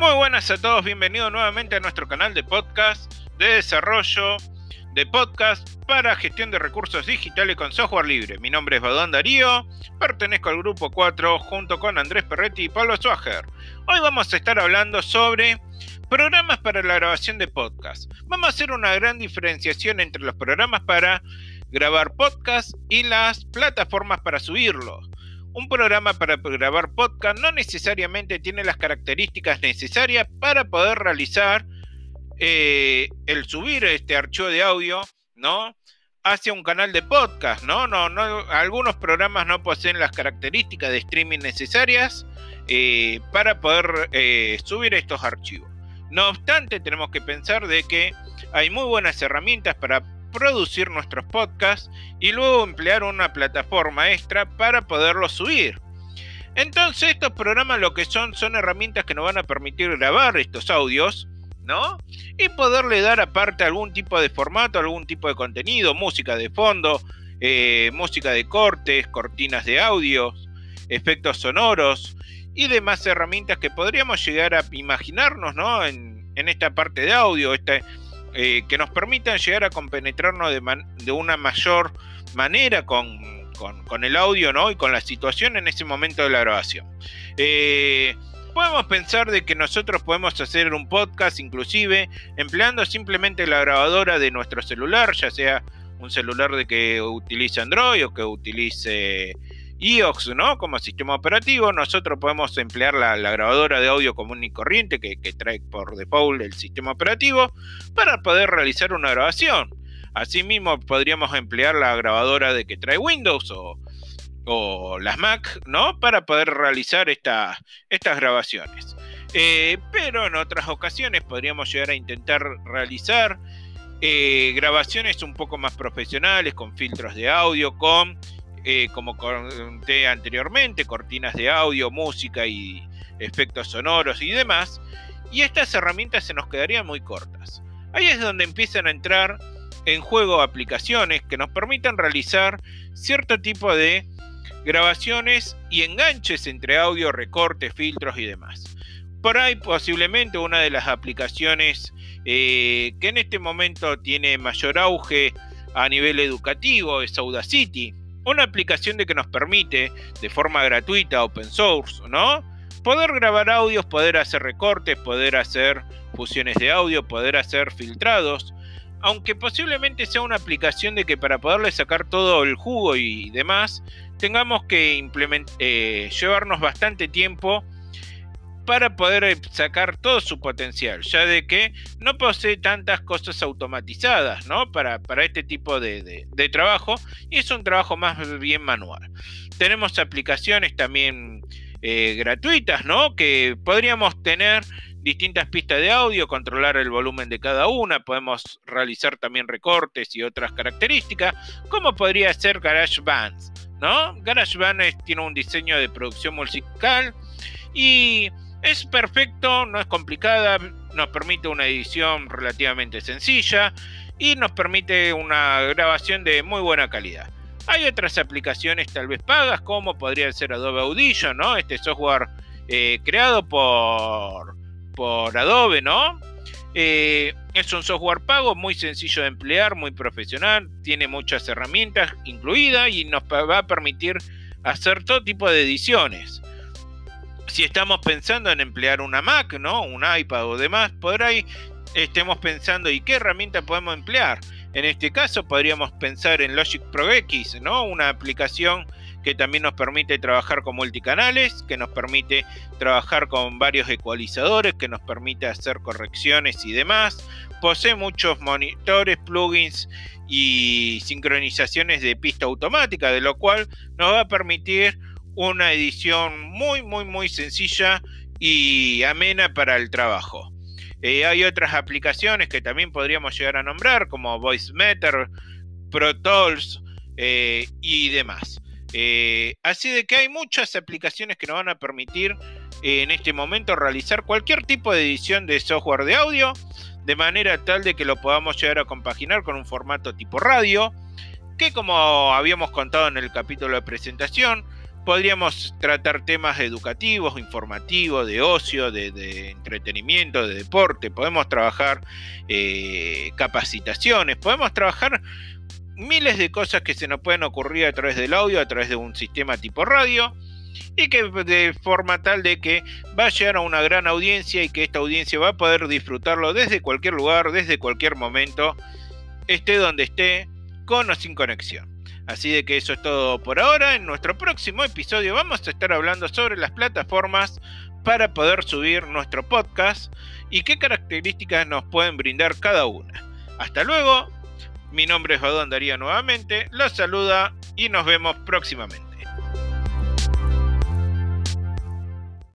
Muy buenas a todos, bienvenidos nuevamente a nuestro canal de podcast de desarrollo de podcast para gestión de recursos digitales con software libre. Mi nombre es Badón Darío, pertenezco al grupo 4 junto con Andrés Perretti y Pablo Swager. Hoy vamos a estar hablando sobre programas para la grabación de podcast. Vamos a hacer una gran diferenciación entre los programas para grabar podcast y las plataformas para subirlos. Un programa para grabar podcast no necesariamente tiene las características necesarias para poder realizar eh, el subir este archivo de audio, ¿no? Hacia un canal de podcast, ¿no? No, no, algunos programas no poseen las características de streaming necesarias eh, para poder eh, subir estos archivos. No obstante, tenemos que pensar de que hay muy buenas herramientas para producir nuestros podcasts y luego emplear una plataforma extra para poderlos subir. Entonces estos programas lo que son son herramientas que nos van a permitir grabar estos audios, ¿no? Y poderle dar aparte algún tipo de formato, algún tipo de contenido, música de fondo, eh, música de cortes, cortinas de audio, efectos sonoros y demás herramientas que podríamos llegar a imaginarnos, ¿no? En, en esta parte de audio, este, eh, que nos permitan llegar a compenetrarnos de, una mayor manera con, el audio ¿no? y con la situación en ese momento de la grabación. Eh, podemos pensar de que nosotros podemos hacer un podcast inclusive empleando simplemente la grabadora de nuestro celular, ya sea un celular de que utilice Android o que utilice iOS, ¿no? Como sistema operativo, nosotros podemos emplear la, grabadora de audio común y corriente que, trae por default el sistema operativo para poder realizar una grabación. Asimismo, podríamos emplear la grabadora de que trae Windows o, las Mac, ¿no? Para poder realizar estas grabaciones. Eh, pero en otras ocasiones podríamos llegar a intentar realizar eh, grabaciones un poco más profesionales, con filtros de audio, con eh, como conté anteriormente, cortinas de audio, música y efectos sonoros y demás, y estas herramientas se nos quedarían muy cortas. Ahí es donde empiezan a entrar en juego aplicaciones que nos permitan realizar cierto tipo de grabaciones y enganches entre audio, recortes, filtros y demás. Por ahí posiblemente una de las aplicaciones eh, que en este momento tiene mayor auge a nivel educativo es Audacity, una aplicación de que nos permite, de forma gratuita, open source, ¿no? Poder grabar audios, poder hacer recortes, poder hacer fusiones de audio, poder hacer filtrados. Aunque posiblemente sea una aplicación de que para poderle sacar todo el jugo y demás, tengamos que eh, llevarnos bastante tiempo para poder eh, sacar todo su potencial, ya de que no posee tantas cosas automatizadas, ¿no? Para, para este tipo de, trabajo y es un trabajo más bien manual. Tenemos aplicaciones también eh, gratuitas, ¿no? Que podríamos tener distintas pistas de audio, controlar el volumen de cada una, podemos realizar también recortes y otras características, como podría ser GarageBand, ¿no? GarageBand tiene un diseño de producción musical y es perfecto, no es complicada, nos permite una edición relativamente sencilla y nos permite una grabación de muy buena calidad. Hay otras aplicaciones tal vez pagas, como podría ser Adobe Audition, ¿no? Este software eh, creado por, por Adobe, ¿no? Eh, es un software pago muy sencillo de emplear, muy profesional, tiene muchas herramientas incluidas y nos va a permitir hacer todo tipo de ediciones si estamos pensando en emplear una Mac, ¿no? Un iPad o demás, por ahí estemos pensando y qué herramienta podemos emplear. En este caso podríamos pensar en Logic Pro X, ¿no? Una aplicación que también nos permite trabajar con multicanales, que nos permite trabajar con varios ecualizadores, que nos permite hacer correcciones y demás. Posee muchos monitores, plugins y sincronizaciones de pista automática, de lo cual nos va a permitir una edición muy, muy, muy sencilla y amena para el trabajo. Eh, hay otras aplicaciones que también podríamos llegar a nombrar, como VoiceMeter, Pro Tools eh, y demás. Eh, así de que hay muchas aplicaciones que nos van a permitir en este momento realizar cualquier tipo de edición de software de audio, de manera tal de que lo podamos llegar a compaginar con un formato tipo radio, que como habíamos contado en el capítulo de presentación, Podríamos tratar temas educativos, informativos, de ocio, de, entretenimiento, de deporte. Podemos trabajar eh, capacitaciones. Podemos trabajar miles de cosas que se nos pueden ocurrir a través del audio, a través de un sistema tipo radio y que de forma tal de que va a llegar a una gran audiencia y que esta audiencia va a poder disfrutarlo desde cualquier lugar, desde cualquier momento, esté donde esté, con o sin conexión. Así de que eso es todo por ahora. En nuestro próximo episodio vamos a estar hablando sobre las plataformas para poder subir nuestro podcast y qué características nos pueden brindar cada una. Hasta luego, mi nombre es Badón Darío nuevamente, los saluda y nos vemos próximamente.